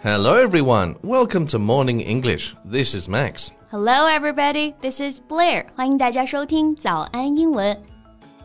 Hello, everyone. Welcome to Morning English. This is Max. Hello, everybody. This is Blair. 欢迎大家收听早安英文。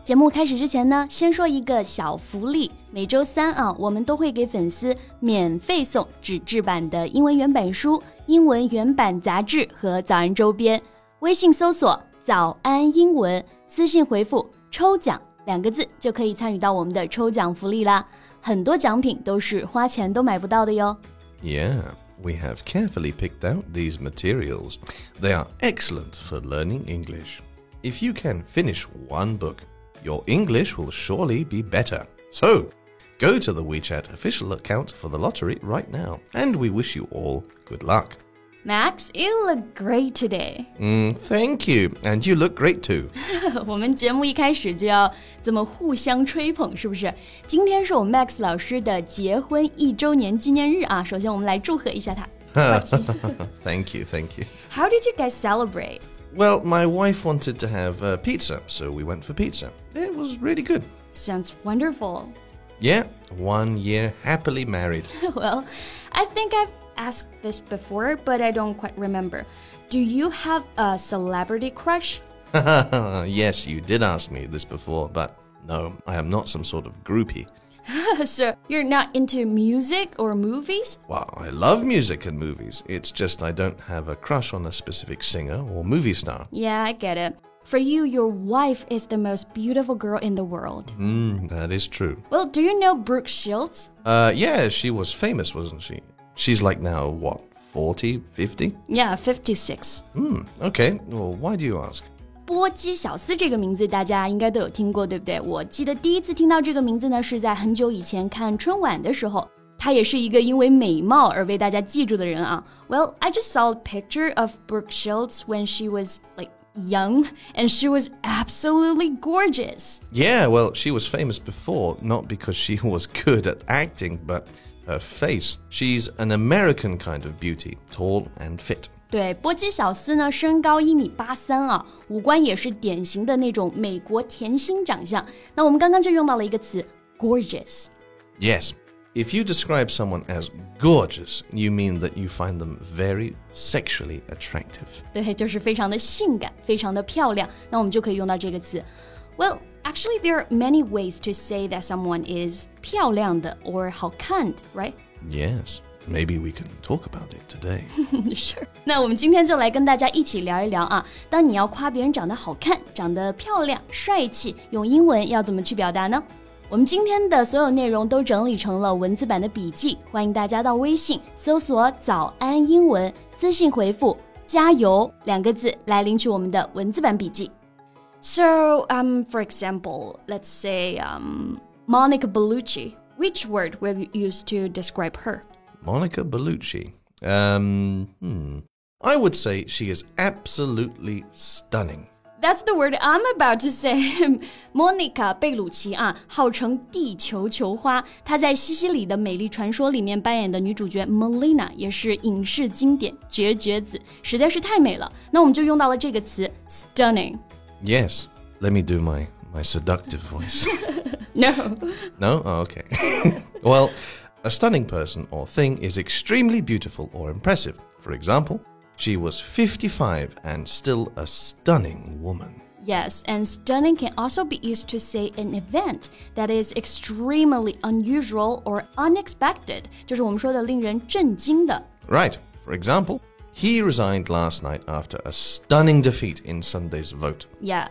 节目开始之前呢，先说一个小福利。每周三啊，我们都会给粉丝免费送纸质版的英文原版书、英文原版杂志和早安周边。微信搜索“早安英文”，私信回复“抽奖”两个字，就可以参与到我们的抽奖福利啦。很多奖品都是花钱都买不到的哟。Yeah, we have carefully picked out these materials. They are excellent for learning English. If you can finish one book, your English will surely be better. So, go to the WeChat official account for the lottery right now, and we wish you all good luck. Max, you look great today. Mm, thank you, and you look great too. 我们节目一开始就要这么互相吹捧，是不是？今天是我们 Max 老师的结婚一周年纪念日啊！首先，我们来祝贺一下他。 thank you, thank you. How did you guys celebrate? Well, my wife wanted to have uh, pizza, so we went for pizza. It was really good. Sounds wonderful. Yeah, one year happily married. well, I think I've asked this before, but I don't quite remember. Do you have a celebrity crush? yes, you did ask me this before, but no, I am not some sort of groupie. so you're not into music or movies? Well, I love music and movies. It's just I don't have a crush on a specific singer or movie star. Yeah, I get it. For you, your wife is the most beautiful girl in the world. Mm, that is true. Well, do you know Brooke Shields? Uh, yeah, she was famous, wasn't she? She's like now, what, 40, 50? Yeah, 56. Hmm, okay. Well, why do you ask? 波姬小丝这个名字大家应该都有听过，对不对？我记得第一次听到这个名字呢，是在很久以前看春晚的时候。他也是一个因为美貌而被大家记住的人啊。Well, I just saw a picture of Brooke Shields when she was like young, and she was absolutely gorgeous. Yeah, well, she was famous before, not because she was good at acting, but her face. She's an American kind of beauty, tall and fit. 对，波姬小丝呢，身高一米八三啊，五官也是典型的那种美国甜心长相。那我们刚刚就用到了一个词 if you describe someone as gorgeous, you mean that you find them very sexually attractive. 对，就是非常的性感，非常的漂亮。那我们就可以用到这个词。Well, actually, there are many ways to say that someone is 漂亮的 or 好看的，right? Yes, maybe we can talk about it today. sure. 那我们今天就来跟大家一起聊一聊啊，当你要夸别人长得好看、长得漂亮、帅气，用英文要怎么去表达呢？我们今天的所有内容都整理成了文字版的笔记，欢迎大家到微信搜索“早安英文”，私信回复“加油”两个字来领取我们的文字版笔记。 So, um, for example, let's say um, Monica Bellucci. Which word will you use to describe her? Monica Bellucci. Um, hmm. I would say she is absolutely stunning. That's the word I'm about to say. Monica 贝鲁奇啊，号称地球球花。她在西西里的美丽传说里面扮演的女主角 Melina 也是影视经典绝绝子，实在是太美了。那我们就用到了这个词 stunning。 Yes. Let me do my my seductive voice. no. No? Oh, okay. well, a stunning person or thing is extremely beautiful or impressive. For example, she was 55 and still a stunning woman. Yes, and stunning can also be used to say an event that is extremely unusual or unexpected. Right. For example, he resigned last night after a stunning defeat in Sunday's vote. Yeah.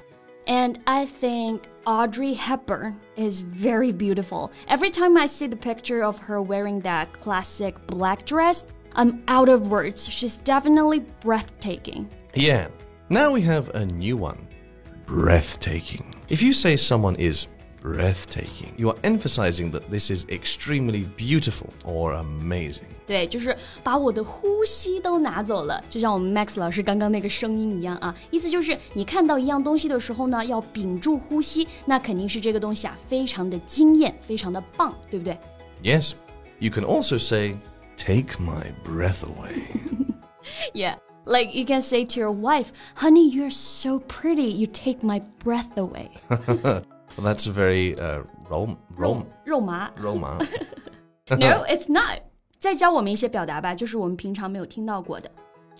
And I think Audrey Hepburn is very beautiful. Every time I see the picture of her wearing that classic black dress, I'm out of words. She's definitely breathtaking. Yeah. Now we have a new one breathtaking. If you say someone is breathtaking, you are emphasizing that this is extremely beautiful or amazing. 对，就是把我的呼吸都拿走了，就像我们 Max 老师刚刚那个声音一样啊。意思就是你看到一样东西的时候呢，要屏住呼吸，那肯定是这个东西啊，非常的惊艳，非常的棒，对不对？ Yes. You can also say, take my breath away. Yeah. Like you can say to your wife, honey, you're so pretty. You take my breath away. well, that's very uh, rom- rom- 肉麻。 Roma. No, it's not. 再教我们一些表达吧，就是我们平常没有听到过的。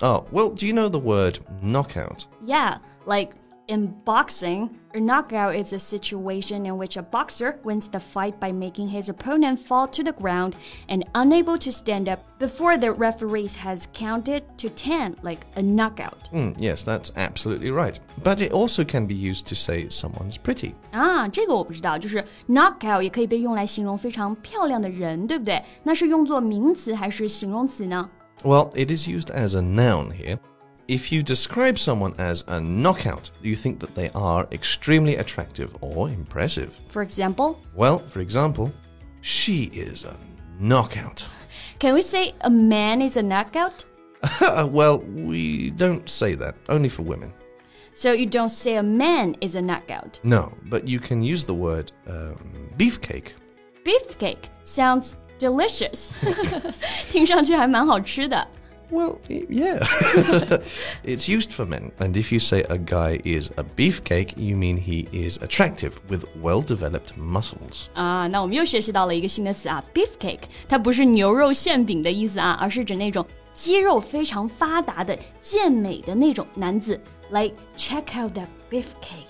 Oh, well, do you know the word knockout? Yeah, like in boxing, a knockout is a situation in which a boxer wins the fight by making his opponent fall to the ground and unable to stand up before the referee has counted to 10, like a knockout. Mm, yes, that's absolutely right. But it also can be used to say someone's pretty. 啊，这个我不知道，就是 knockout 也可以被用来形容非常漂亮的人，对不对？那是用作名词还是形容词呢？ Well, it is used as a noun here. If you describe someone as a knockout, you think that they are extremely attractive or impressive. For example, Well, for example, she is a knockout. can we say a man is a knockout? well, we don't say that, only for women. So you don't say a man is a knockout. No, but you can use the word um, beefcake. Beefcake sounds delicious. 听上去还蛮好吃的。 Well, y- yeah. it's used for men, and if you say a guy is a beefcake, you mean he is attractive with well developed muscles. 啊，那我们又学习到了一个新的词啊，beefcake，它不是牛肉馅饼的意思啊，而是指那种肌肉非常发达的健美的那种男子。Like check out that beefcake。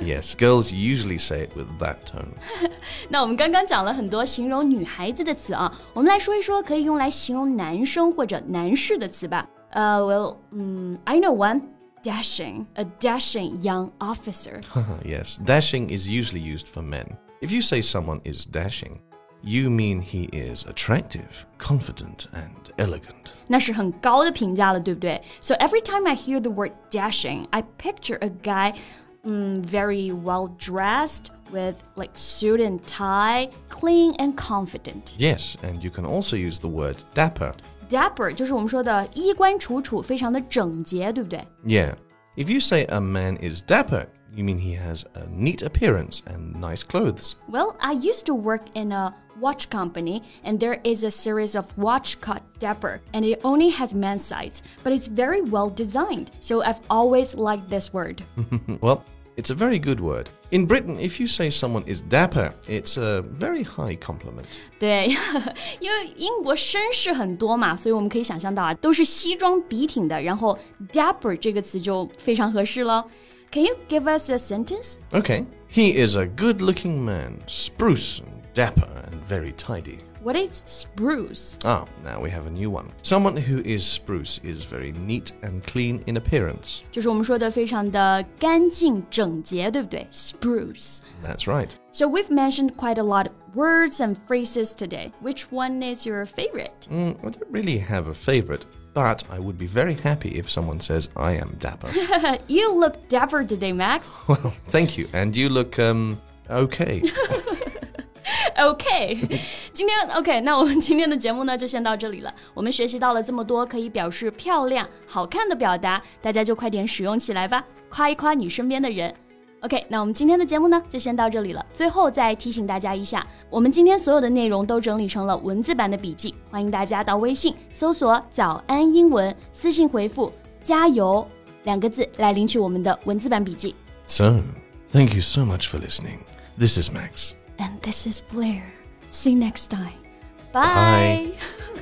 yes, girls usually say it with that tone. 那我们刚刚讲了很多形容女孩子的词啊，我们来说一说可以用来形容男生或者男士的词吧。呃、w e l l 嗯，I know one。Dashing, a dashing young officer. yes, dashing is usually used for men. If you say someone is dashing, you mean he is attractive, confident, and elegant. 那是很高的评价了，对不对？So every time I hear the word dashing, I picture a guy, um, very well dressed with like suit and tie, clean and confident. Yes, and you can also use the word dapper. Dapper 就是我们说的衣冠楚楚，非常的整洁，对不对？ Yeah. If you say a man is dapper, you mean he has a neat appearance and nice clothes. Well, I used to work in a watch company, and there is a series of watch called Dapper, and it only has men's sides, but it's very well designed. So I've always liked this word. well, it's a very good word. In Britain, if you say someone is dapper, it's a very high compliment. 对，因为英国绅士很多嘛，所以我们可以想象到啊，都是西装笔挺的，然后 dapper 这个词就非常合适了。 Can you give us a sentence? Okay. He is a good looking man, spruce and dapper and very tidy. What is spruce? Ah, now we have a new one. Someone who is spruce is very neat and clean in appearance. 就是我们说的非常的干净整洁，对不对？Spruce. That's right. So we've mentioned quite a lot of words and phrases today. Which one is your favorite? Mm, I don't really have a favorite, but I would be very happy if someone says I am dapper. you look dapper today, Max. well, thank you. And you look, um, okay. OK，今天 OK，那我们今天的节目呢就先到这里了。我们学习到了这么多可以表示漂亮、好看的表达，大家就快点使用起来吧，夸一夸你身边的人。 OK，那我们今天的节目呢就先到这里了。最后再提醒大家一下，我们今天所有的内容都整理成了文字版的笔记，欢迎大家到微信搜索“早安英文”，私信回复“加油”两个字来领取我们的文字版笔记。so, thank you so much for listening. This is Max. And this is Blair. See you next time. Bye. Bye.